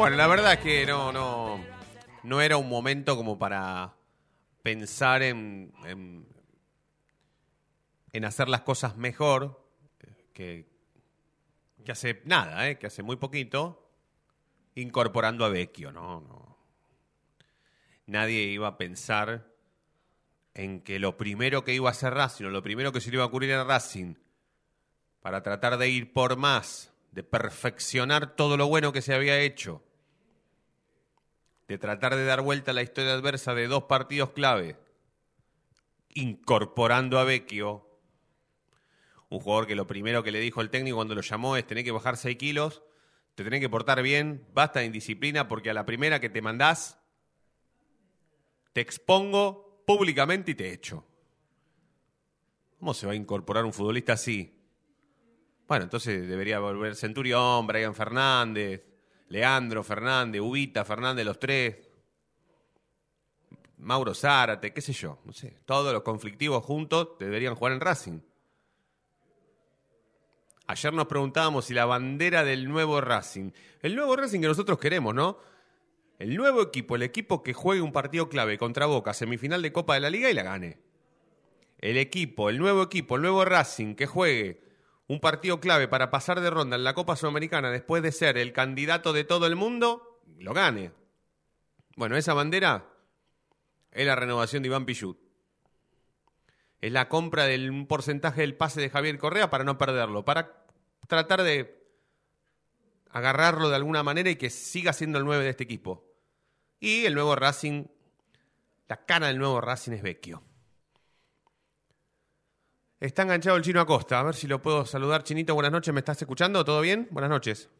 Bueno, la verdad es que no, no, no era un momento como para pensar en, en, hacer las cosas mejor, que, que hace nada, ¿eh? que hace muy poquito, incorporando a Vecchio, ¿no? no. Nadie iba a pensar en que lo primero que iba a hacer Racing, o lo primero que se le iba a ocurrir a Racing, para tratar de ir por más, de perfeccionar todo lo bueno que se había hecho, de tratar de dar vuelta a la historia adversa de dos partidos clave, incorporando a Vecchio, un jugador que lo primero que le dijo el técnico cuando lo llamó es tener que bajar 6 kilos, te tenés que portar bien, basta de indisciplina porque a la primera que te mandás, te expongo públicamente y te echo. ¿Cómo se va a incorporar un futbolista así? Bueno, entonces debería volver Centurión, Brian Fernández, Leandro Fernández, Ubita Fernández, los tres. Mauro Zárate, qué sé yo, no sé. Todos los conflictivos juntos deberían jugar en Racing. Ayer nos preguntábamos si la bandera del nuevo Racing, el nuevo Racing que nosotros queremos, ¿no? El nuevo equipo, el equipo que juegue un partido clave contra Boca, semifinal de Copa de la Liga y la gane. El equipo, el nuevo equipo, el nuevo Racing que juegue un partido clave para pasar de ronda en la Copa Sudamericana después de ser el candidato de todo el mundo, lo gane. Bueno, esa bandera es la renovación de Iván Pichut. Es la compra de un porcentaje del pase de Javier Correa para no perderlo, para tratar de agarrarlo de alguna manera y que siga siendo el 9 de este equipo. Y el nuevo Racing, la cara del nuevo Racing es Vecchio. Está enganchado el chino Acosta. A ver si lo puedo saludar. Chinito, buenas noches. ¿Me estás escuchando? ¿Todo bien? Buenas noches.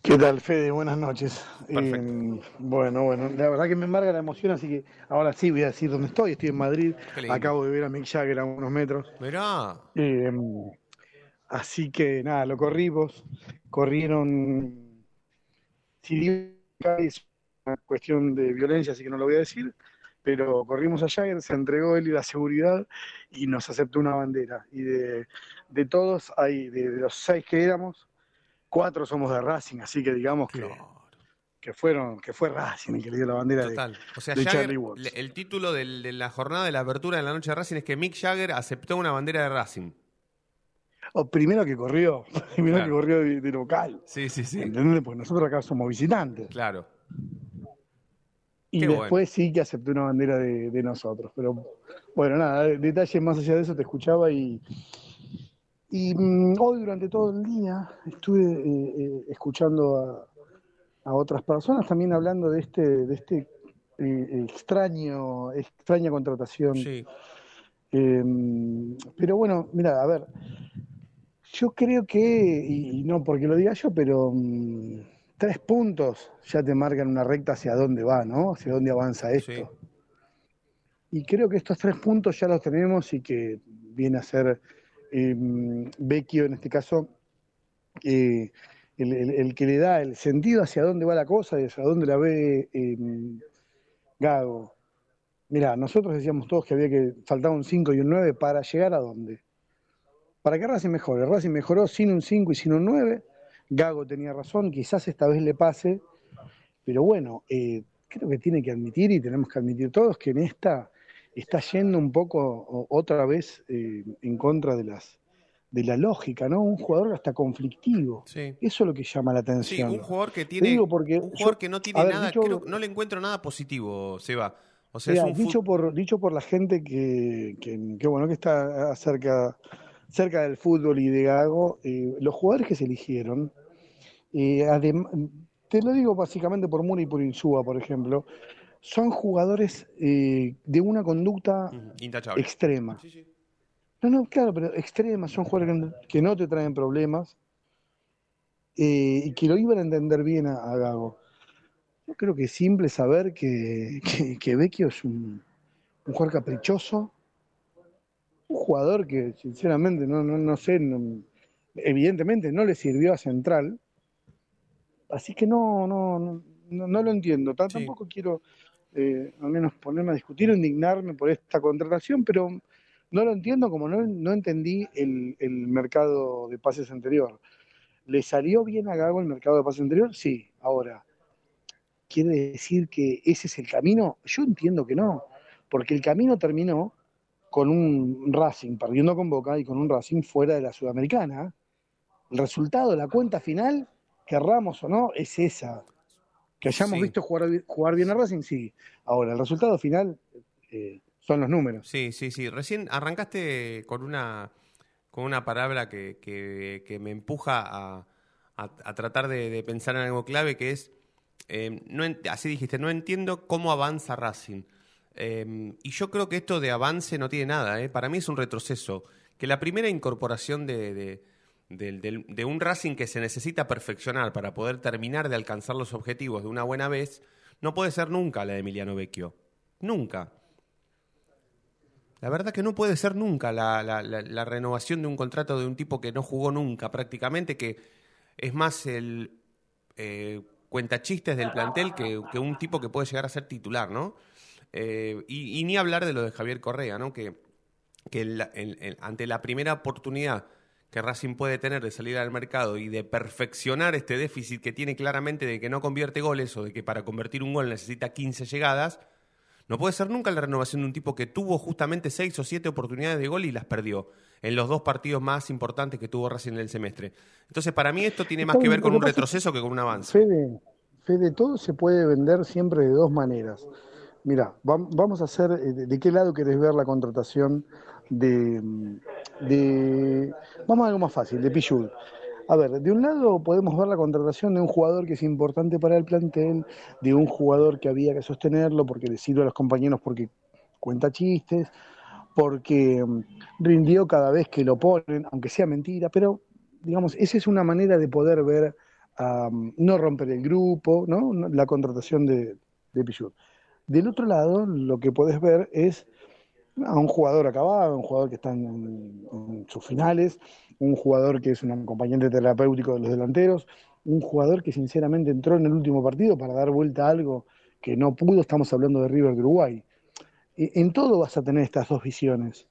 ¿Qué tal, Fede? Buenas noches. Perfecto. Eh, bueno, bueno, la verdad que me embarga la emoción, así que ahora sí voy a decir dónde estoy. Estoy en Madrid. Acabo de ver a Mick Jagger a unos metros. Mirá. Eh, así que nada, lo corrimos. Corrieron. Si digo que es una cuestión de violencia, así que no lo voy a decir. Pero corrimos a Jagger, se entregó él y la seguridad y nos aceptó una bandera. Y de, de todos, hay, de, de los seis que éramos, cuatro somos de Racing, así que digamos que, que fueron, que fue Racing el que le dio la bandera de, Total. O sea, de Jagger- Charlie Watts. el título del- de la jornada de la apertura de la noche de Racing es que Mick Jagger aceptó una bandera de Racing. O primero que corrió, primero Claro. que corrió de, de local. Sí, sí, sí. ¿Entendés? Porque nosotros acá somos visitantes. Claro. Y Qué después sí que aceptó una bandera de, de nosotros. Pero bueno, nada, de- detalles más allá de eso te escuchaba y, y mm, hoy durante todo el día estuve eh, eh, escuchando a, a otras personas también hablando de este, de este eh, extraño, extraña contratación. Sí. Eh, pero bueno, mira, a ver, yo creo que, y, y no porque lo diga yo, pero mm, tres puntos ya te marcan una recta hacia dónde va, ¿no? Hacia dónde avanza esto. Sí. Y creo que estos tres puntos ya los tenemos y que viene a ser eh, Vecchio en este caso, eh, el, el- el que le da el sentido hacia dónde va la cosa y hacia dónde la ve eh, Gago. Mirá, nosotros decíamos todos que había que faltaba un 5 y un 9 para llegar a dónde. Para que Racing mejore. Racing mejoró sin un 5 y sin un 9. Gago tenía razón, quizás esta vez le pase. Pero bueno, eh, creo que tiene que admitir y tenemos que admitir todos que en esta está yendo un poco otra vez eh, en contra de las de la lógica, ¿no? Un jugador hasta conflictivo. Sí. Eso es lo que llama la Sí, atención. un jugador que tiene. un jugador yo- que no tiene ver, nada. dicho- creo- no le encuentro nada positivo, Seba. O sea, Mira, es un dicho por dicho por la gente que, que, que, bueno que está cerca cerca del fútbol y de Gago, eh, los jugadores que se eligieron, eh, te lo digo básicamente por Mura y por Insúa, por ejemplo, son jugadores eh, de una conducta intachable. extrema. Sí, sí. No, no, claro, pero extremas, son jugadores que no, que no te traen problemas y que lo iban a entender bien a, a Gago. Yo creo que es simple saber que, que, que Vecchio es un, un jugador caprichoso, un jugador que sinceramente no, no, no sé, evidentemente no le sirvió a Central, así que no, no, no, no lo entiendo. Tampoco quiero eh, al menos ponerme a discutir o indignarme por esta contratación, pero no lo entiendo como no, no entendí el, el, mercado de pases anterior. ¿Le salió bien a Gago el mercado de pases anterior? Sí, ahora. ¿Quiere decir que ese es el camino? Yo entiendo que no, porque el camino terminó con un Racing perdiendo con Boca y con un Racing fuera de la Sudamericana. El resultado, la cuenta final, querramos o no, es esa. Que hayamos visto jugar, jugar bien a Racing, sí. Ahora, el resultado final eh, son los números. Sí, sí, sí. Recién arrancaste con una, con una palabra que, que, me empuja a, a, tratar de, pensar en algo clave, que es, eh, no así dijiste, no entiendo cómo avanza Racing. Eh, y yo creo que esto de avance no tiene nada. Para mí es un retroceso. Que la primera incorporación de de un Racing que se necesita perfeccionar para poder terminar de alcanzar los objetivos de una buena vez, no puede ser nunca la de Emiliano Vecchio. Nunca. La verdad que no puede ser nunca la, renovación de un contrato de un tipo que no jugó nunca prácticamente, que es más el eh, cuentachistes del plantel que, un tipo que puede llegar a ser titular, ¿no? Eh, y, ni hablar de lo de Javier Correa, ¿no? Que, que ante la primera oportunidad que Racing puede tener de salir al mercado y de perfeccionar este déficit que tiene claramente de que no convierte goles o de que para convertir un gol necesita 15 llegadas, no puede ser nunca la renovación de un tipo que tuvo justamente 6 o 7 oportunidades de gol y las perdió en los dos partidos más importantes que tuvo Racing en el semestre. Entonces, para mí esto tiene más que ver con un retroceso que con un avance. Fede, Fede, todo se puede vender siempre de dos maneras. Mira, vamos a hacer, eh, ¿de qué lado querés ver la contratación de, de, vamos a algo más fácil, de Pichud. A ver, de un lado podemos ver la contratación de un jugador que es importante para el plantel, de un jugador que había que sostenerlo porque le sirve a los compañeros porque cuenta chistes, porque mm, rindió cada vez que lo ponen, aunque sea mentira, pero digamos, esa es una manera de poder ver, no romper el grupo, ¿no? la contratación de, de. Del otro lado, lo que puedes ver es a un jugador acabado, un jugador que está en, sus finales, un jugador que es un acompañante terapéutico de los delanteros, un jugador que sinceramente entró en el último partido para dar vuelta a algo que no pudo, estamos hablando de River de Uruguay. E, en todo vas a tener estas dos visiones.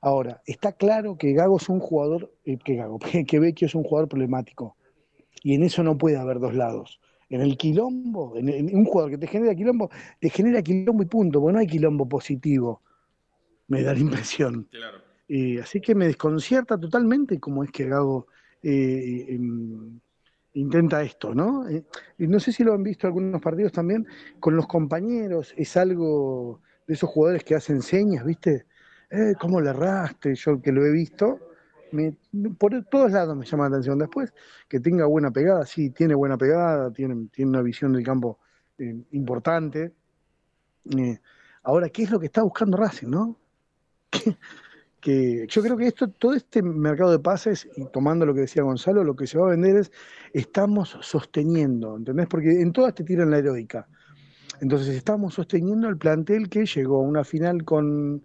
Ahora, está claro que Gago es un jugador, eh, que Gago, que Vecchio es un jugador problemático. Y en eso no puede haber dos lados. En el quilombo, en, un jugador que te genera quilombo, te genera quilombo y punto, porque no hay quilombo positivo me da la impresión. Claro. así que me desconcierta totalmente cómo es que Gago eh, em, intenta esto, ¿no? Eh, y no sé si lo han visto algunos partidos también, con los compañeros, es algo de esos jugadores que hacen señas, ¿viste? Eh, ¿Cómo le erraste? Yo que lo he visto, por todos lados me llama la atención. Después, que tenga buena pegada, sí, tiene buena pegada, tiene, tiene una visión del campo importante. ahora, ¿qué es lo que está buscando Racing, no? que, yo creo que esto, todo este mercado de pases, y tomando lo que decía Gonzalo, lo que se va a vender es, estamos sosteniendo, ¿entendés? Porque en todas te tiran la heroica. Entonces estamos sosteniendo el plantel que llegó a una final con,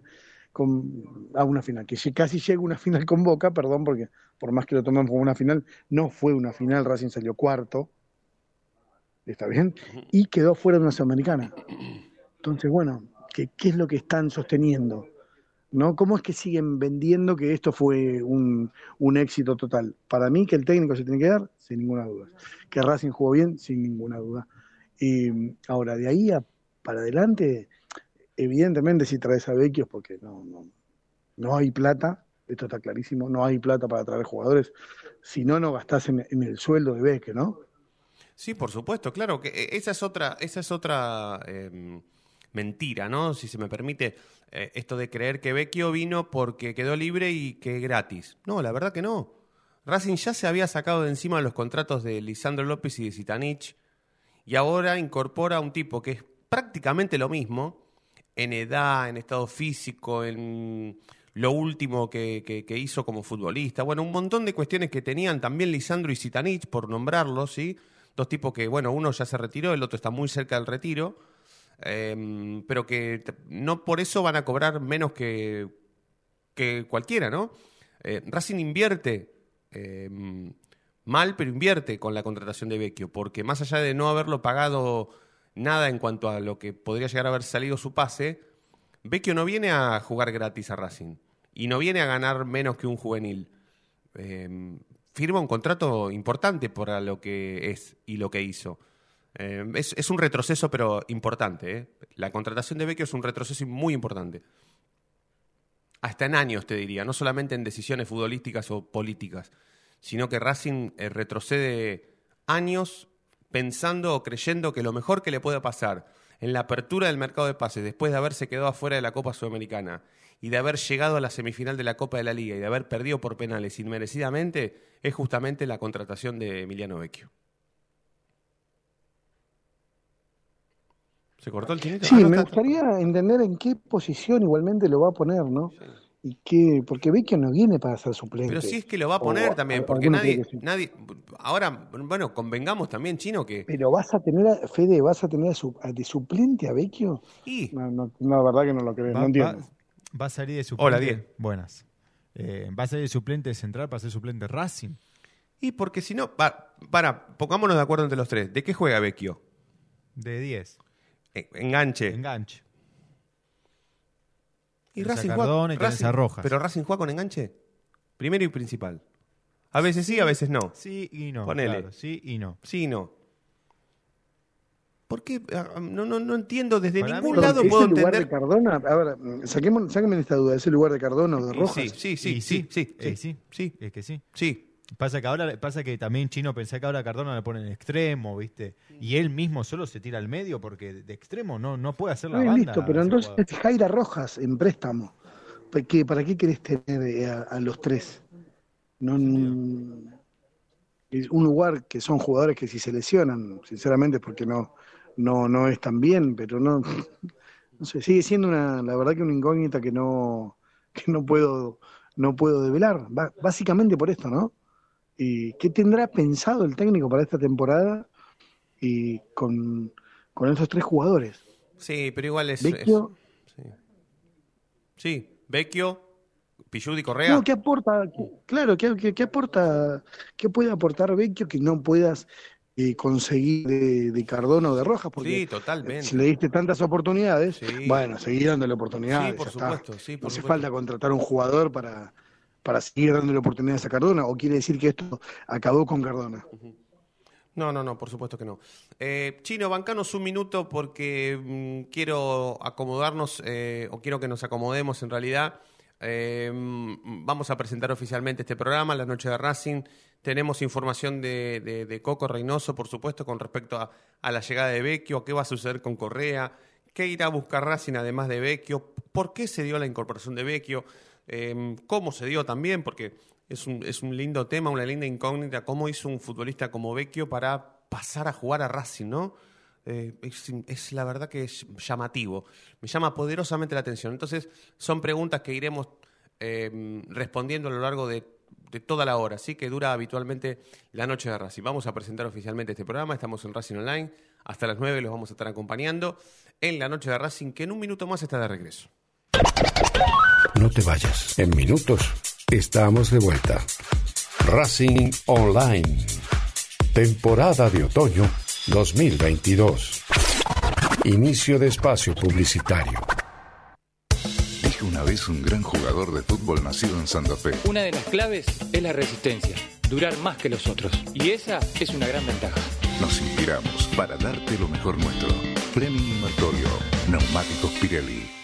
con a una final, que casi llega a una final con Boca, perdón, porque por más que lo tomemos como una final, no fue una final, Racing salió cuarto, ¿está bien? Y quedó fuera de una Sudamericana. Entonces, bueno, ¿qué, qué es lo que están sosteniendo? ¿no? ¿Cómo es que siguen vendiendo que esto fue un, éxito total? Para mí que el técnico se tiene que dar, sin ninguna duda. Que Racing jugó bien, sin ninguna duda. Y ahora, de ahí para adelante, evidentemente si traes a Vecchios, porque no, no, no hay plata, esto está clarísimo, no hay plata para traer jugadores, si no, no gastás en, el sueldo de Vecchio, ¿no? Sí, por supuesto, claro, que e, esa es otra, esa es otra em, mentira, ¿no? Si se me permite, eh, esto de creer que Vecchio vino porque quedó libre y que gratis. No, la verdad que no. Racing ya se había sacado de encima los contratos de Lisandro López y de Zitanich y ahora incorpora a un tipo que es prácticamente lo mismo en edad, en estado físico, en lo último que, hizo como futbolista. Bueno, un montón de cuestiones que tenían también Lisandro y Zitanich, por nombrarlos, ¿sí? Dos tipos que, bueno, uno ya se retiró, el otro está muy cerca del retiro Em, pero que no por eso van a cobrar menos que que cualquiera, ¿no? Eh, Racing invierte eh, mal, pero invierte con la contratación de Vecchio, porque más allá de no haberlo pagado nada en cuanto a lo que podría llegar a haber salido su pase, Vecchio no viene a jugar gratis a Racing y no viene a ganar menos que un juvenil. Eh, firma un contrato importante para lo que es y lo que hizo. Es, es un retroceso, pero importante. ¿eh? La contratación de Vecchio es un retroceso muy importante. Hasta en años, te diría, no solamente en decisiones futbolísticas o políticas, sino que Racing eh, retrocede años pensando o creyendo que lo mejor que le puede pasar en la apertura del mercado de pases, después de haberse quedado afuera de la Copa Sudamericana y de haber llegado a la semifinal de la Copa de la Liga y de haber perdido por penales inmerecidamente, es justamente la contratación de Emiliano Vecchio. ¿Se cortó el chinito? Sí, Ah, no, me gustaría entender en qué posición igualmente lo va a poner, ¿no? Y qué, porque Vecchio no viene para ser suplente. Pero sí es que lo va a poner también, porque nadie, sí. nadie, ahora, bueno, convengamos también, Chino, que... Pero vas a tener, a- Fede, vas a tener a su- a de suplente a Vecchio. Y, No, no, no, la verdad que no lo creo, Va, no entiendo. va- va a salir de suplente. Hola, Diego. Buenas. Eh, va a salir de suplente central para ser suplente Racing. y porque si no, pa- para, pongámonos de acuerdo entre los tres. ¿De qué juega Vecchio? De 10. Eh, Enganche. Enganche. Y Tenés a Racing Cardona juega, y tenés Racing- a Rojas. Pero Racing juega con enganche. Primero y principal. A veces sí, a veces no. Sí y no. Ponele. claro, sí y no. Sí y no. ¿Por qué? Ah, No, no, no entiendo. Desde Para ningún mí- lado ¿Es puedo el lugar entender. de Cardona? A ver, saquemos, sáquenme esta duda. ¿Es el lugar de Cardona o de Rojas? Sí, sí, sí, sí, sí, sí, sí. sí, Es que sí. sí. Pasa que ahora pasa que también Chino pensé que ahora Cardona le pone en extremo, ¿viste? Y él mismo solo se tira al medio porque de extremo no, no puede hacer la banda. listo, pero entonces jugador. es Jaira Rojas en préstamo. ¿Para qué, para qué querés tener eh, a, a los tres? No, n- es un lugar que son jugadores que si se lesionan, sinceramente, es porque no, no, no están bien, pero no, no sé, sigue siendo una, la verdad que una incógnita que no, que no puedo, no puedo develar. Básicamente por esto, ¿no? ¿Y qué tendrá pensado el técnico para esta temporada y con, con esos tres jugadores? Sí, pero igual es. Vecchio, es- sí. sí, Vecchio, Pichudi Correa. No, ¿qué aporta? qué- claro, ¿qué, qué- qué aporta? ¿Qué puede aportar Vecchio que no puedas eh, conseguir de, de Cardona o de Rojas? Porque sí, totalmente. si le diste tantas oportunidades, Sí. bueno, seguir dándole oportunidades. Sí, por está. supuesto, sí, por no hace supuesto. falta contratar un jugador para, para seguir dándole oportunidades a Cardona, o quiere decir que esto acabó con Cardona. No, no, no, por supuesto que no. Eh, Chino, bancanos un minuto porque mm, quiero acomodarnos, eh, o quiero que nos acomodemos en realidad. Eh, mm, vamos a presentar oficialmente este programa, La Noche de Racing. Tenemos información de, de- de Coco Reynoso, por supuesto, con respecto a, a la llegada de Vecchio, qué va a suceder con Correa, qué irá a buscar Racing además de Vecchio, por qué se dio la incorporación de Vecchio, eh, cómo se dio también, porque es un, es un lindo tema, una linda incógnita, cómo hizo un futbolista como Vecchio para pasar a jugar a Racing, ¿no? Eh, es, la verdad que es llamativo, me llama poderosamente la atención. Entonces, son preguntas que iremos eh, respondiendo a lo largo de, de toda la hora, ¿sí? que dura habitualmente la noche de Racing. Vamos a presentar oficialmente este programa, estamos en Racing Online, hasta las 9 los vamos a estar acompañando en la noche de Racing, que en un minuto más está de regreso. No te vayas. En minutos estamos de vuelta. Racing Online. Temporada de otoño 2022. Inicio de espacio publicitario. Dijo una vez un gran jugador de fútbol nacido en Santa Fe. Una de las claves es la resistencia, durar más que los otros. Y esa es una gran ventaja. Nos inspiramos para darte lo mejor nuestro. Fleming Martorio, Neumáticos Pirelli.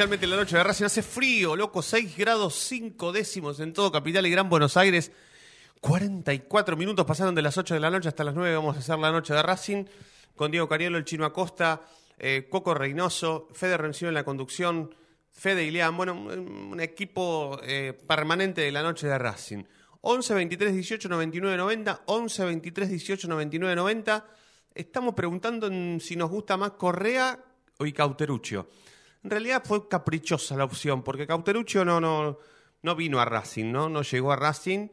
Oficialmente la noche de Racing. Hace frío, loco, 6 grados 5 décimos en todo Capital y Gran Buenos Aires. 44 minutos pasaron de las 8 de la noche hasta las 9. Vamos a hacer la noche de Racing con Diego Cariolo, el Chino Acosta, eh, Coco Reynoso, Fede Rencino en la conducción, Fede Ileán. Bueno, un, equipo eh, permanente de la noche de Racing. 11 23 18 99 90. 11 23 18 99 90. Estamos preguntando en si nos gusta más Correa o Icauteruccio. En realidad fue caprichosa la opción, porque Cauteruccio no, no, no vino a Racing, ¿no? No llegó a Racing.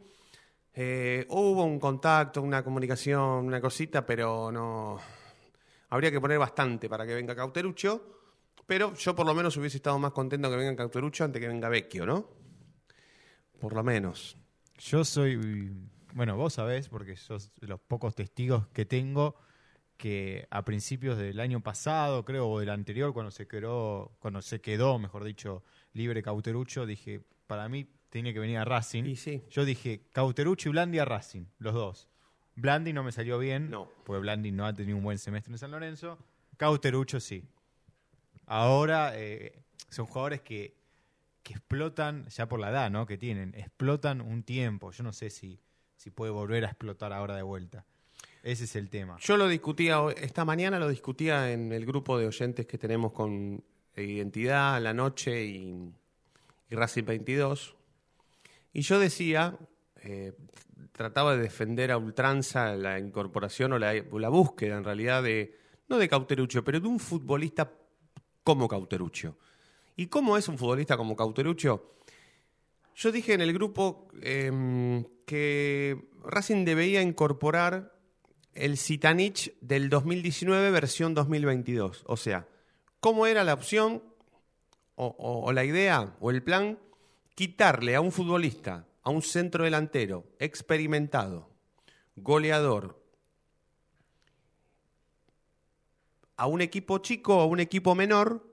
Eh, hubo un contacto, una comunicación, una cosita, pero no. Habría que poner bastante para que venga Cauteruccio. Pero yo por lo menos hubiese estado más contento que venga Cauteruccio antes que venga Vecchio, ¿no? Por lo menos. Yo soy, bueno, vos sabés, porque sos los pocos testigos que tengo, que a principios del año pasado, creo, o del anterior, cuando se quedó, cuando se quedó, mejor dicho, libre Cauterucho, dije, para mí tenía que venir a Racing. Y sí. Yo dije, Cauterucho y Blandi a Racing, los dos. Blandi no me salió bien, No. porque Blandi no ha tenido un buen semestre en San Lorenzo. Cauterucho sí. Ahora eh, son jugadores que, que explotan, ya por la edad ¿no? que tienen, explotan un tiempo. Yo no sé si, si puede volver a explotar ahora de vuelta. Ese es el tema. Yo lo discutía, esta mañana lo discutía en el grupo de oyentes que tenemos con Identidad, La Noche y, Racing 22. Y yo decía, eh, trataba de defender a ultranza la incorporación o la, búsqueda en realidad de, no de Cauteruccio, pero de un futbolista como Cauteruccio. ¿Y cómo es un futbolista como Cauteruccio? Yo dije en el grupo em, que Racing debía incorporar el Citanich del 2019 versión 2022. O sea, ¿cómo era la opción o, o- o la idea o el plan? Quitarle a un futbolista, a un centro delantero experimentado, goleador, a un equipo chico o a un equipo menor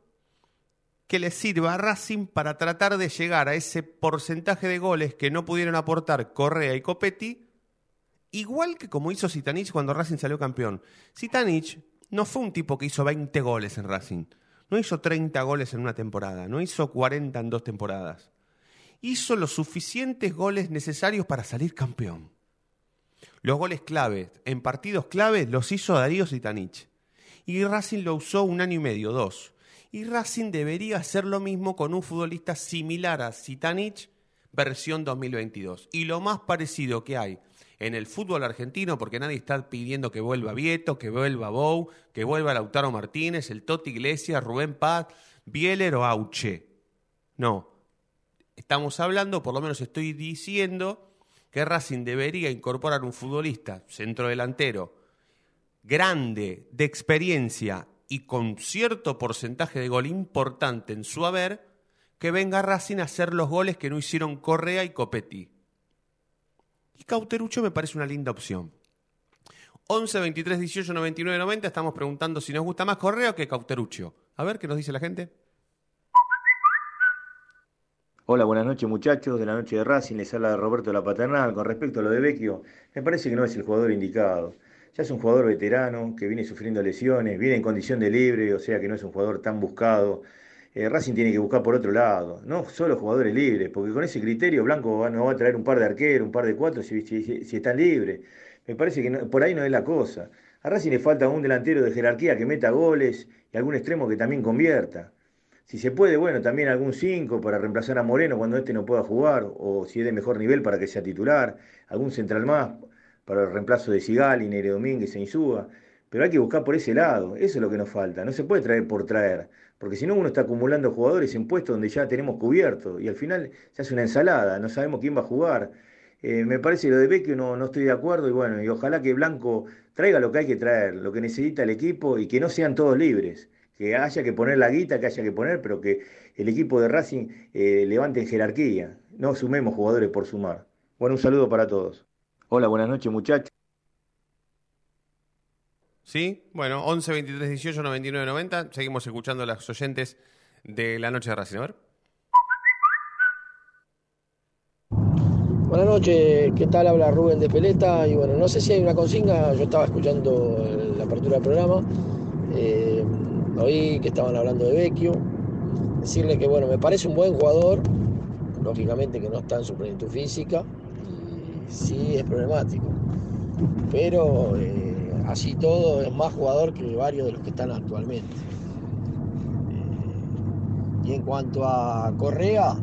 que le sirva a Racing para tratar de llegar a ese porcentaje de goles que no pudieron aportar Correa y Copetti, igual que como hizo Sitanich cuando Racing salió campeón. Sitanich no fue un tipo que hizo 20 goles en Racing, no hizo 30 goles en una temporada, no hizo 40 en dos temporadas. Hizo los suficientes goles necesarios para salir campeón. Los goles clave, en partidos clave, los hizo Darío Sitanich. Y Racing lo usó un año y medio, dos. Y Racing debería hacer lo mismo con un futbolista similar a Sitanich, versión 2022. Y lo más parecido que hay en el fútbol argentino, porque nadie está pidiendo que vuelva Vieto, que vuelva Bou, que vuelva Lautaro Martínez, el Toti Iglesias, Rubén Paz, Bieler o Auche. No. Estamos hablando, por lo menos estoy diciendo, que Racing debería incorporar un futbolista centrodelantero grande, de experiencia y con cierto porcentaje de gol importante en su haber, que venga Racing a hacer los goles que no hicieron Correa y Copetti. Y Cauterucho me parece una linda opción. 11 23 18 99 90 estamos preguntando si nos gusta más Correa o que Cauterucho. A ver qué nos dice la gente. Hola, buenas noches muchachos de la noche de Racing, les habla Roberto La Paternal. Con respecto a lo de Vecchio, me parece que no es el jugador indicado. Ya es un jugador veterano que viene sufriendo lesiones, viene en condición de libre, o sea que no es un jugador tan buscado. Eh, Racing tiene que buscar por otro lado, no solo jugadores libres, porque con ese criterio Blanco no va a traer un par de arqueros, un par de cuatro si están libres. Me parece que por ahí no es la cosa. A Racing le falta un delantero de jerarquía que meta goles y algún extremo que también convierta. Si se puede, bueno, también algún 5 para reemplazar a Moreno cuando este no pueda jugar, o si es de mejor nivel para que sea titular, algún central más para el reemplazo de Sigali, Nere Domínguez e Insúa. Pero hay que buscar por ese lado, eso es lo que nos falta. No se puede traer por traer, porque si no uno está acumulando jugadores en puestos donde ya tenemos cubierto y al final se hace una ensalada, no sabemos quién va a jugar. Eh, me parece lo de Vecchio no, no estoy de acuerdo y bueno, y ojalá que Blanco traiga lo que hay que traer, lo que necesita el equipo y que no sean todos libres que haya que poner la guita que haya que poner, pero que el equipo de Racing eh, levante en jerarquía. No sumemos jugadores por sumar. Bueno, un saludo para todos. Hola, buenas noches muchachos. Sí, bueno, 11 23 18 99 90. Seguimos escuchando a los oyentes de la noche de Racing. Buenas noches, ¿qué tal? Habla Rubén de Peleta. Y bueno, no sé si hay una consigna, yo estaba escuchando la apertura del programa. Eh, oí que estaban hablando de Vecchio. Decirle que, bueno, me parece un buen jugador, lógicamente que no está en su plenitud física, sí es problemático. Pero eh, así todo es más jugador que varios de los que están actualmente. Eh, y en cuanto a Correa,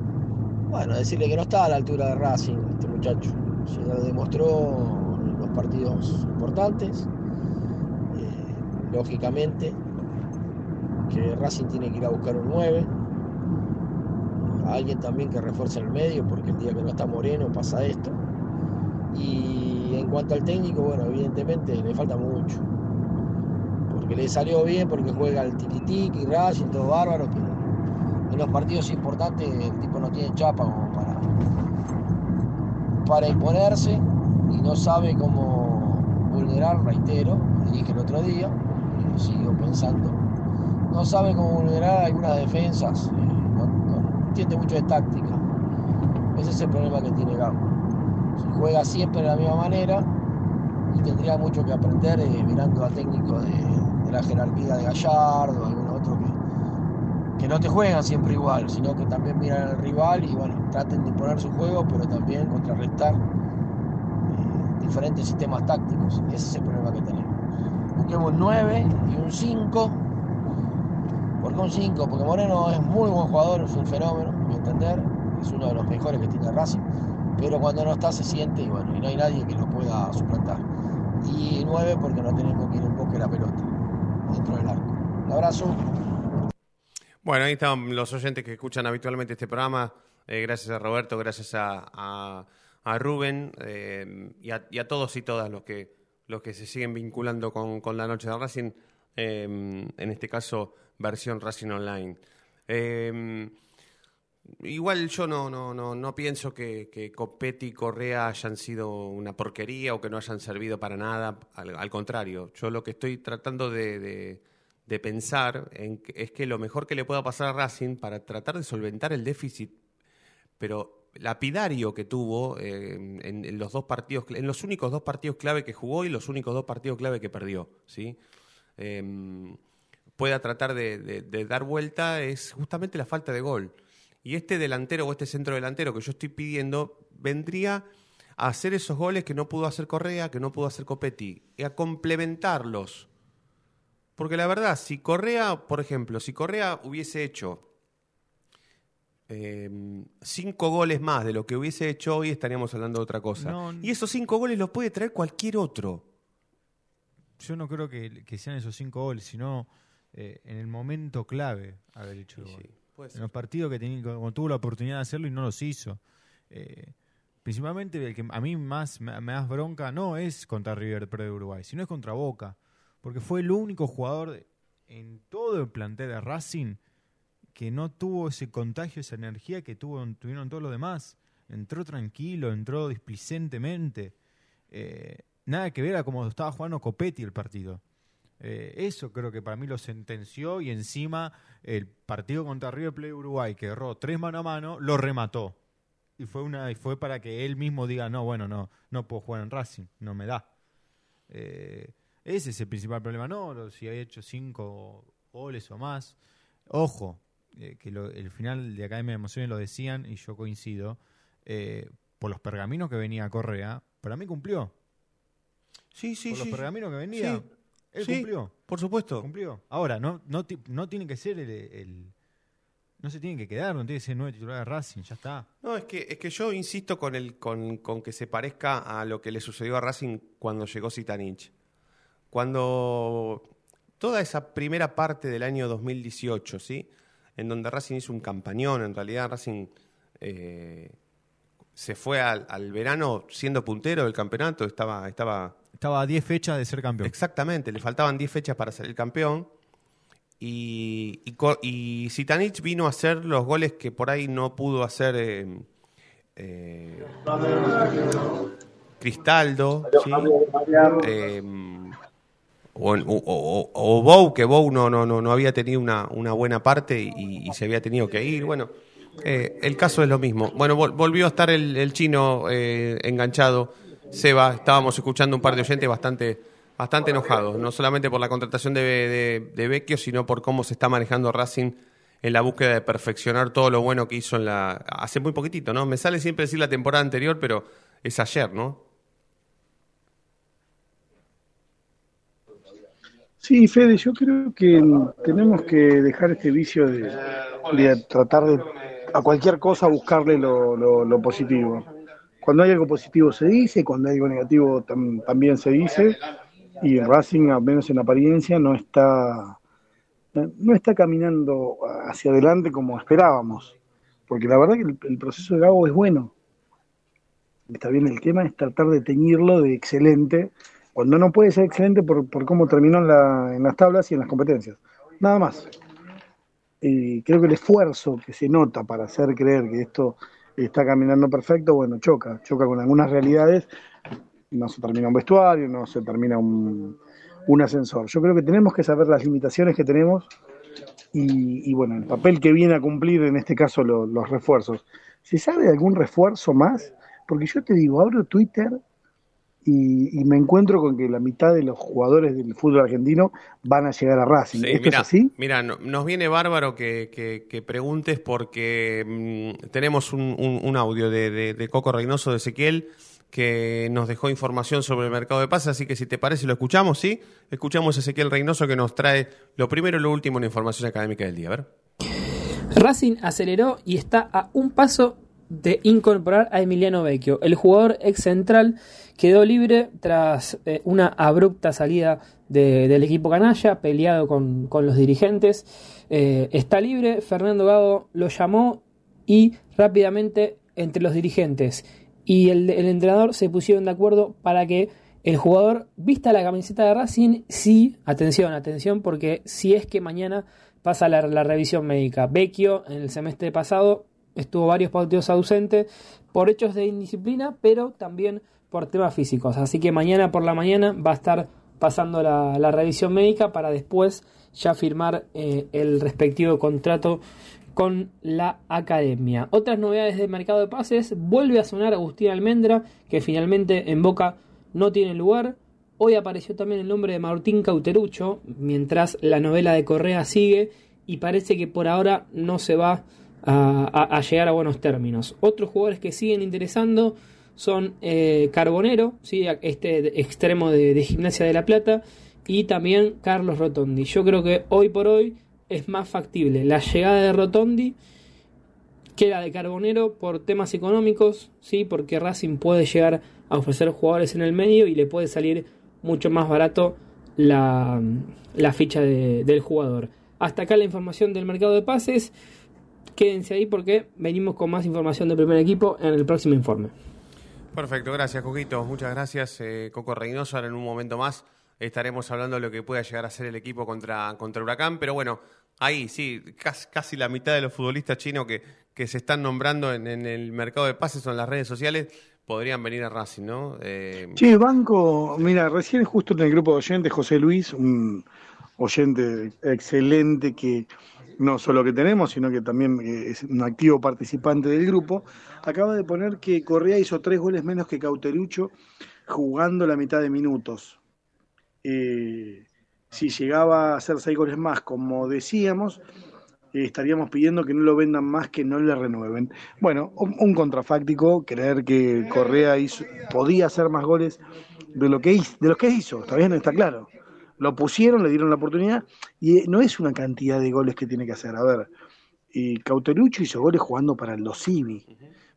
bueno, decirle que no está a la altura de Racing este muchacho. Se lo demostró en los partidos importantes. Eh, lógicamente, que Racing tiene que ir a buscar un 9. Alguien también que refuerce el medio, porque el día que no está Moreno pasa esto. Y cuanto al técnico, bueno, evidentemente le falta mucho. Porque le salió bien, porque juega el tiki y Racing, todo bárbaro, pero en los partidos importantes el tipo no tiene chapa para, imponerse y no sabe cómo vulnerar, reitero, dije el otro día, y lo sigo pensando, no sabe cómo vulnerar algunas defensas, eh, no, entiende mucho de táctica. Ese es el problema que tiene Gago. Juega siempre de la misma manera y tendría mucho que aprender eh, mirando a técnicos de, la jerarquía de Gallardo, algún otro que, que no te juegan siempre igual, sino que también miran al rival y bueno, traten de imponer su juego, pero también contrarrestar eh, diferentes sistemas tácticos. Ese es el problema que tenemos. Busquemos un 9 y un 5 ¿Por qué un 5? Porque Moreno es muy buen jugador, es un fenómeno, a mi entender, es uno de los mejores que tiene Racing, pero cuando no está se siente y bueno, y no hay nadie que lo pueda suplantar. Y 9 porque no tenemos quien emboque la pelota dentro del arco. Un abrazo. Bueno, ahí están los oyentes que escuchan habitualmente este programa. Eh, gracias a Roberto, gracias a, a, Rubén eh, y, a, y, a, todos y todas los que, los que se siguen vinculando con, con la noche de Racing. Eh, en este caso, versión Racing Online. Igual yo no, no, no, no pienso que, que Copetti y Correa hayan sido una porquería o que no hayan servido para nada. Al, contrario, yo lo que estoy tratando de, de pensar en es que lo mejor que le pueda pasar a Racing para tratar de solventar el déficit, pero lapidario que tuvo eh, en, los dos partidos, en los únicos dos partidos clave que jugó y los únicos dos partidos clave que perdió, ¿sí? Em, pueda tratar de, de- de dar vuelta es justamente la falta de gol. Y este delantero o este centro delantero que yo estoy pidiendo vendría a hacer esos goles que no pudo hacer Correa, que no pudo hacer Copetti, y a complementarlos. Porque la verdad, si Correa, por ejemplo, si Correa hubiese hecho eh, cinco goles más de lo que hubiese hecho hoy, estaríamos hablando de otra cosa. No, y esos cinco goles los puede traer cualquier otro. Yo no creo que, que sean esos cinco goles, sino eh, en el momento clave haber hecho el gol. Puede en los partidos que tuvo la oportunidad de hacerlo y no los hizo. Eh, principalmente el que a mí más me, me bronca no es contra River Plate de Uruguay, sino es contra Boca. Porque fue el único jugador en todo el plantel de Racing que no tuvo ese contagio, esa energía que tuvo, tuvieron todos los demás. Entró tranquilo, entró displicentemente. Eh, nada que ver a como estaba jugando Copetti el partido. Eh, eso creo que para mí lo sentenció y encima el partido contra River Plate Uruguay, que erró tres mano a mano, lo remató. Y fue una y fue para que él mismo diga, no, bueno, no, no puedo jugar en Racing, no me da. Eh, ese es el principal problema. No, si ha hecho cinco goles o más. Ojo, eh, que lo- el final de Academia de Emociones lo decían y yo coincido. eh, por los pergaminos que venía Correa, para mí cumplió. Sí, sí, Por los pergaminos que venía, Sí, él sí, cumplió. Por supuesto. Cumplió. Ahora, no, no, no tiene que ser el, el- No se tiene que quedar, no tiene que ser nueve titular de Racing, ya está. No, es que, es que yo insisto con, el, con, con que se parezca a lo que le sucedió a Racing cuando llegó Zitanich. Cuando toda esa primera parte del año 2018, ¿sí? En donde Racing hizo un campañón, en realidad Racing eh, se fue al, al verano siendo puntero del campeonato, estaba, estaba Estaba a 10 fechas de ser campeón. Exactamente, le faltaban 10 fechas para ser el campeón. Y, y, vino a hacer los goles que por ahí no pudo hacer eh, eh, Cristaldo. Eh, o, o, o- que Bou no, no, no, no había tenido una, una buena parte y, se había tenido que ir. Bueno, eh, el caso es lo mismo. Bueno, vol- volvió a estar el, el chino eh, enganchado. Seba, estábamos escuchando un par de oyentes bastante, bastante enojados, no solamente por la contratación de, de, Vecchio, sino por cómo se está manejando Racing en la búsqueda de perfeccionar todo lo bueno que hizo en la hace muy poquitito, ¿no? Me sale siempre decir la temporada anterior, pero es ayer, ¿no? Sí, Fede, yo creo que tenemos que dejar este vicio de, de tratar de a cualquier cosa buscarle lo- lo positivo. Cuando hay algo positivo se dice, cuando hay algo negativo tam- también se dice, y Racing, al menos en apariencia, no está, no está caminando hacia adelante como esperábamos, porque la verdad que el, el proceso de Gago es bueno. Está bien, el tema es tratar de teñirlo de excelente, cuando no puede ser excelente por, por cómo terminó en, la- en las tablas y en las competencias. Nada más. Y creo que el esfuerzo que se nota para hacer creer que esto está caminando perfecto, bueno, choca, choca con algunas realidades. No se termina un vestuario, no se termina un, un ascensor. Yo creo que tenemos que saber las limitaciones que tenemos y, bueno, el papel que viene a cumplir en este caso lo- los refuerzos. ¿Se sabe algún refuerzo más? Porque yo te digo, abro Twitter y, y me encuentro con que la mitad de los jugadores del fútbol argentino van a llegar a Racing. Sí, ¿Esto mira, es así? mira, no- nos viene bárbaro que, que- que preguntes porque mm, tenemos un, un- un audio de, de- de Coco Reynoso de Ezequiel que nos dejó información sobre el mercado de pases, así que si te parece lo escuchamos, ¿sí? Escuchamos a Ezequiel Reynoso que nos trae lo primero y lo último en la información académica del día. A ver. Racing aceleró y está a un paso de incorporar a Emiliano Vecchio. El jugador ex central quedó libre tras eh, una abrupta salida de- del equipo canalla, peleado con, con los dirigentes. Eh, está libre, Fernando Gago lo llamó y rápidamente entre los dirigentes y el, el entrenador se pusieron de acuerdo para que el jugador vista la camiseta de Racing, sí, atención, atención, porque si es que mañana pasa la, la revisión médica. Vecchio en el semestre pasado estuvo varios partidos ausente por hechos de indisciplina, pero también por temas físicos. Así que mañana por la mañana va a estar pasando la, revisión médica para después ya firmar eh, el respectivo contrato con la academia. Otras novedades del mercado de pases, vuelve a sonar Agustín Almendra, que finalmente en Boca no tiene lugar. Hoy apareció también el nombre de Martín Cauterucho, mientras la novela de Correa sigue y parece que por ahora no se va a, a- llegar a buenos términos. Otros jugadores que siguen interesando son eh, Carbonero, ¿sí? este extremo de, Gimnasia de la Plata, y también Carlos Rotondi. Yo creo que hoy por hoy es más factible la llegada de Rotondi que la de Carbonero por temas económicos, sí, porque Racing puede llegar a ofrecer jugadores en el medio y le puede salir mucho más barato la, ficha de- del jugador. Hasta acá la información del mercado de pases. Quédense ahí porque venimos con más información del primer equipo en el próximo informe. Perfecto, gracias Coquito, muchas gracias eh, Coco Reynoso. Ahora en un momento más estaremos hablando de lo que pueda llegar a ser el equipo contra, contra Huracán, pero bueno, ahí sí, casi, casi la mitad de los futbolistas chinos que, que se están nombrando en, en el mercado de pases o en las redes sociales podrían venir a Racing, ¿no? Eh, Che, Banco, mira, recién justo en el grupo de oyentes, José Luis, un oyente excelente que no solo que tenemos, sino que también eh, es un activo participante del grupo, acaba de poner que Correa hizo tres goles menos que Cauterucho jugando la mitad de minutos. Eh, si llegaba a hacer seis goles más, como decíamos, eh, estaríamos pidiendo que no lo vendan más, que no le renueven. Bueno, un, un contrafáctico, creer que Correa hizo- podía hacer más goles de lo que hizo, de los que hizo, está bien, está claro. Lo pusieron, le dieron la oportunidad, y eh, no es una cantidad de goles que tiene que hacer. A ver, y Cauterucho hizo goles jugando para el Los Civi.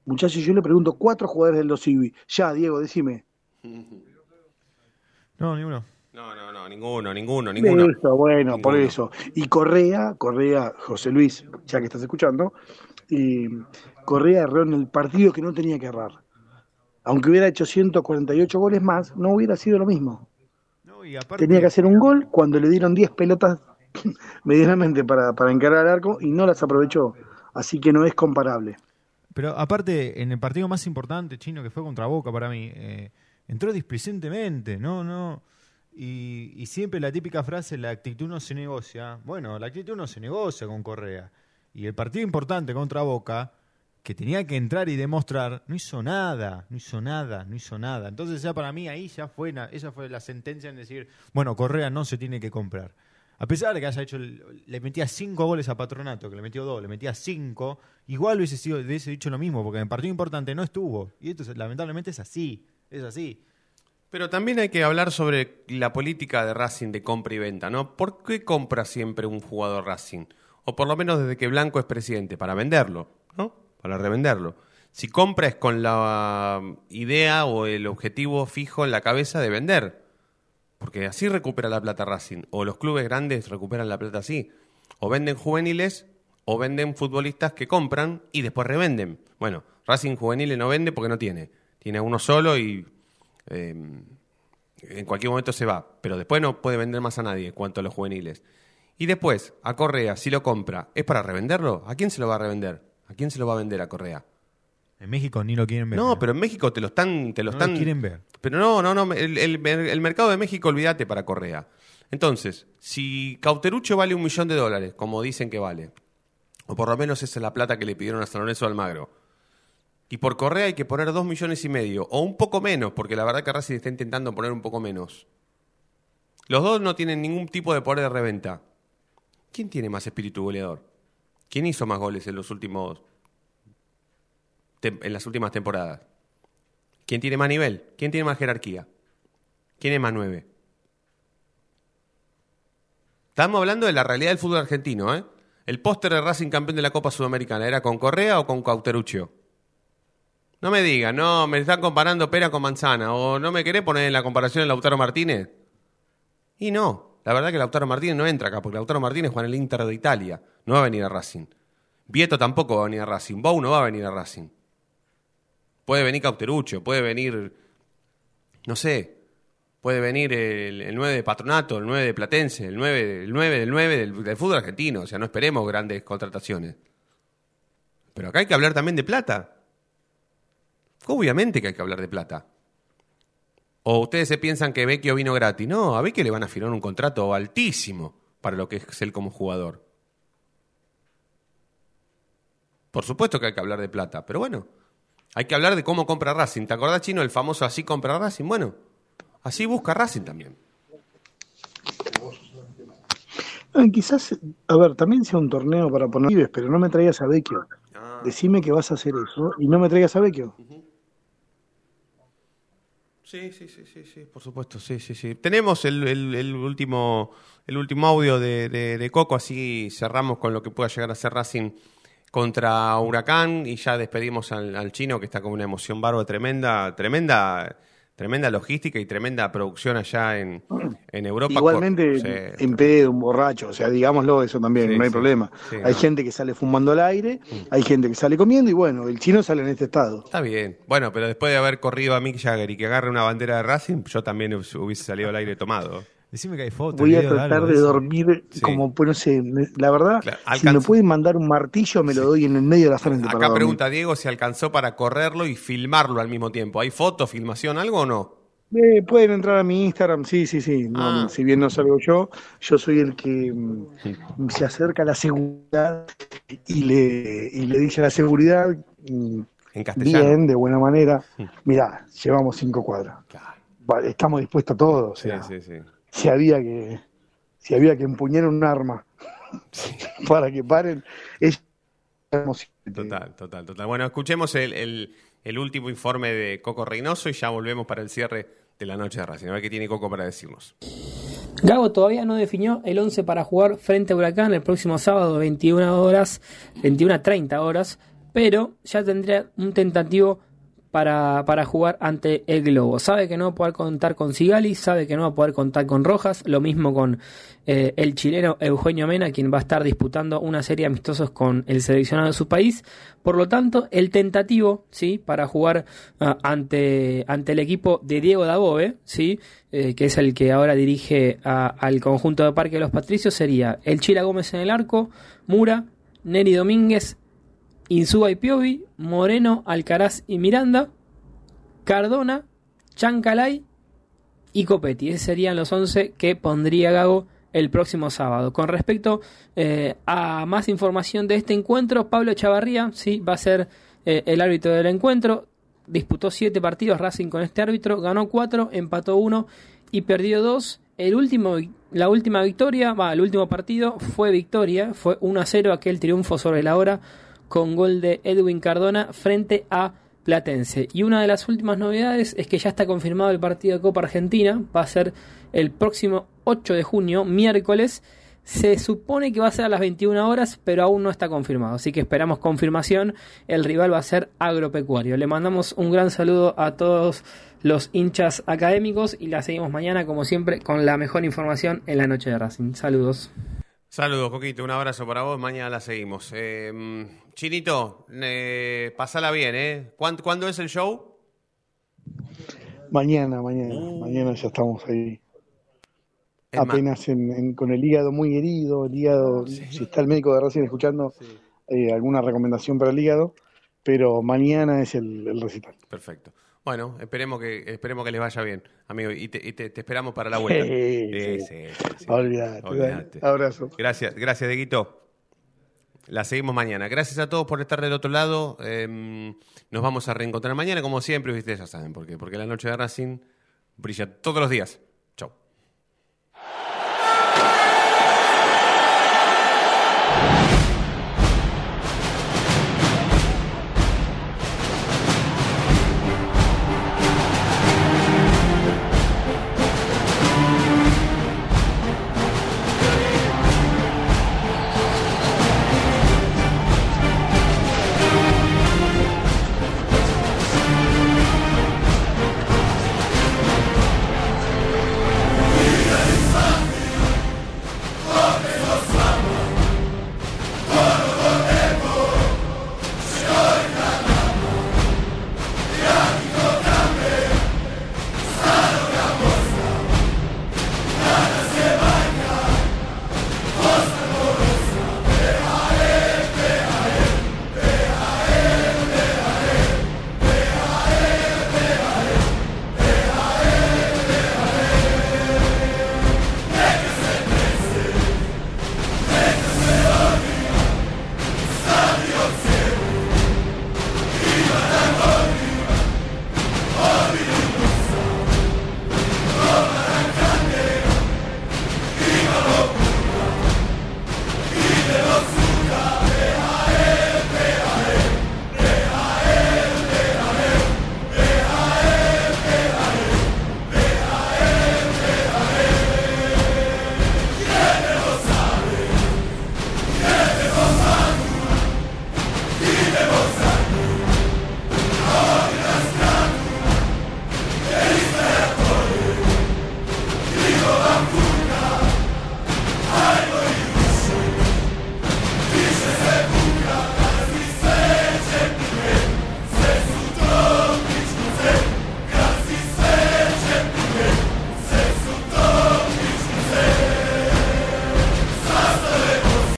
Muchachos, yo le pregunto, cuatro jugadores del Los Civi. Ya, Diego, decime. No, ni uno. No, no, no, ninguno, ninguno, ninguno. Eso, bueno, por eso. Y Correa, Correa, José Luis, ya que estás escuchando, y Correa erró en el partido que no tenía que errar. Aunque hubiera hecho 148 goles más, no hubiera sido lo mismo. No, y aparte, Tenía que hacer un gol cuando le dieron 10 pelotas medianamente para, para encarar al arco y no las aprovechó. Así que no es comparable. Pero aparte, en el partido más importante, chino, que fue contra Boca para mí, eh, entró displicentemente, no, no. Y, y siempre la típica frase, la actitud no se negocia. Bueno, la actitud no se negocia con Correa. Y el partido importante contra Boca, que tenía que entrar y demostrar, no hizo nada, no hizo nada, no hizo nada. Entonces ya para mí ahí ya fue, esa fue la sentencia en decir, bueno, Correa no se tiene que comprar. A pesar de que haya hecho, le metía cinco goles a Patronato, que le metió dos, le metía cinco, igual hubiese, sido, hubiese dicho lo mismo, porque en partido importante no estuvo. Y esto es- lamentablemente es así, es así. Pero también hay que hablar sobre la política de Racing de compra y venta, ¿no? ¿Por qué compra siempre un jugador Racing? O por lo menos desde que Blanco es presidente, para venderlo, ¿no? Para revenderlo. Si compra es con la idea o el objetivo fijo en la cabeza de vender. Porque así recupera la plata Racing. O los clubes grandes recuperan la plata así. O venden juveniles o venden futbolistas que compran y después revenden. Bueno, Racing juveniles no vende porque no tiene. Tiene uno solo y eh, en cualquier momento se va. Pero después no puede vender más a nadie cuanto a los juveniles. Y después, a Correa, si lo compra, ¿es para revenderlo? ¿A quién se lo va a revender? ¿A quién se lo va a vender a Correa? En México ni lo quieren ver. No, pero en México te lo están... Te lo No están lo quieren ver. Pero no, no, no. El, el- el mercado de México, olvídate para Correa. Entonces, si Cauterucho vale un millón de dólares, como dicen que vale, o por lo menos esa es la plata que le pidieron a San Lorenzo Almagro, y por Correa hay que poner dos millones y medio, o un poco menos, porque la verdad que Racing está intentando poner un poco menos. Los dos no tienen ningún tipo de poder de reventa. ¿Quién tiene más espíritu goleador? ¿Quién hizo más goles en los últimos en las últimas temporadas? ¿Quién tiene más nivel? ¿Quién tiene más jerarquía? ¿Quién es más nueve? Estamos hablando de la realidad del fútbol argentino, ¿eh? El póster de Racing campeón de la Copa Sudamericana, ¿era con Correa o con Cauteruccio? No me digan, no, me están comparando pera con manzana, o no me querés poner en la comparación a Lautaro Martínez. Y no, la verdad que Lautaro Martínez no entra acá, porque Lautaro Martínez juega en el Inter de Italia, no va a venir a Racing. Vieto tampoco va a venir a Racing, Bou no va a venir a Racing. Puede venir Cauteruccio, puede venir, no sé, puede venir el, el 9 de Patronato, el 9 de Platense, el 9, el 9 del 9 del, del fútbol argentino, o sea, no esperemos grandes contrataciones. Pero acá hay que hablar también de plata. Obviamente que hay que hablar de plata. ¿O ustedes se piensan que Vecchio vino gratis? No, a Vecchio le van a firmar un contrato altísimo para lo que es él como jugador. Por supuesto que hay que hablar de plata, pero bueno, hay que hablar de cómo compra Racing. ¿Te acordás, Chino, el famoso así compra Racing? Bueno, así busca Racing también. Ah, quizás, a ver, también sea un torneo para poner pibes, pero no me traigas a Vecchio. Decime que vas a hacer eso y no me traigas a Vecchio. Sí, sí, sí, sí, sí, por supuesto, sí, sí, sí. Tenemos el, el- el último, el último audio de, de- de Coco, así cerramos con lo que pueda llegar a ser Racing contra Huracán y ya despedimos al, al chino que está con una emoción barba tremenda, tremenda, tremenda logística y tremenda producción allá en, en Europa. Igualmente, en pedo, un borracho, o sea, digámoslo eso también, Sí, no hay sí. problema. Sí, hay no. gente que sale fumando al aire, hay gente que sale comiendo y bueno, el chino sale en este estado. Está bien. Bueno, pero después de haber corrido a Mick Jagger y que agarre una bandera de Racing, yo también hubiese salido al aire tomado. Decime que hay fotos. Voy a tratar algo de eso. dormir Sí. como, pues no sé, la verdad, si me pueden mandar un martillo, me lo doy en el medio de la frente. para Acá dormir. pregunta Diego si alcanzó para correrlo y filmarlo al mismo tiempo. ¿Hay foto, filmación, algo o no? Eh, pueden entrar a mi Instagram, sí, sí, sí. No, Ah. Si bien no salgo yo, yo soy el que mm, se acerca a la seguridad y le, y le dice a la seguridad, mm, En castellano. bien, de buena manera, mirá, llevamos cinco cuadras. Vale, estamos dispuestos a todo. O Sí, sea, sí, sí. Si había que si había que empuñar un arma para que paren, es Total, total, total. Bueno, escuchemos el, el- el último informe de Coco Reynoso y ya volvemos para el cierre de la noche de Racing. A ver qué tiene Coco para decirnos. Gago todavía no definió el 11 para jugar frente a Huracán el próximo sábado 21 horas, 21 a 30 horas, pero ya tendría un tentativo para, para jugar ante el Globo. Sabe que no va a poder contar con Sigali, sabe que no va a poder contar con Rojas, lo mismo con eh, el chileno Eugenio Mena, quien va a estar disputando una serie de amistosos con el seleccionado de su país. Por lo tanto, el tentativo, ¿sí? Para jugar ah, ante, ante el equipo de Diego Dabove, ¿sí? Eh, que es el que ahora dirige al conjunto de Parque de los Patricios, sería el Chila Gómez en el arco, Mura, Neri Domínguez, Insúa y Piovi, Moreno, Alcaraz y Miranda, Cardona, Chancalay y Copetti. Esos serían los 11 que pondría Gago el próximo sábado. Con respecto eh, a más información de este encuentro, Pablo Chavarría sí, va a ser eh, el árbitro del encuentro. Disputó 7 partidos Racing con este árbitro, ganó 4, empató 1 y perdió 2. El último, la última victoria, el último partido fue victoria, fue 1 a 0 aquel triunfo sobre la hora con gol de Edwin Cardona frente a Platense. Y una de las últimas novedades es que ya está confirmado el partido de Copa Argentina, va a ser el próximo 8 de junio, miércoles. Se supone que va a ser a las 21 horas, pero aún no está confirmado. Así que esperamos confirmación. El rival va a ser agropecuario. Le mandamos un gran saludo a todos los hinchas académicos y la seguimos mañana, como siempre, con la mejor información en la noche de Racing. Saludos. Saludos, Coquito. Un abrazo para vos. Mañana la seguimos. Eh, Chinito, eh, pasala bien, ¿eh? ¿Cuándo, cuándo es el show? Mañana, mañana, mañana ya estamos ahí. Es Apenas en- en- con el hígado muy herido, el hígado, si está el médico de Racing escuchando, eh, alguna recomendación para el hígado, pero mañana es el, el recital. Perfecto. Bueno, esperemos que, esperemos que les vaya bien, amigo. Y te, y te- te esperamos para la vuelta. Sí, Sí, sí. sí. Abrazo. Gracias, gracias, Deguito. La seguimos mañana. Gracias a todos por estar del otro lado. Eh, nos vamos a reencontrar mañana, como siempre. Ustedes ya saben por qué. Porque la noche de Racing brilla todos los días.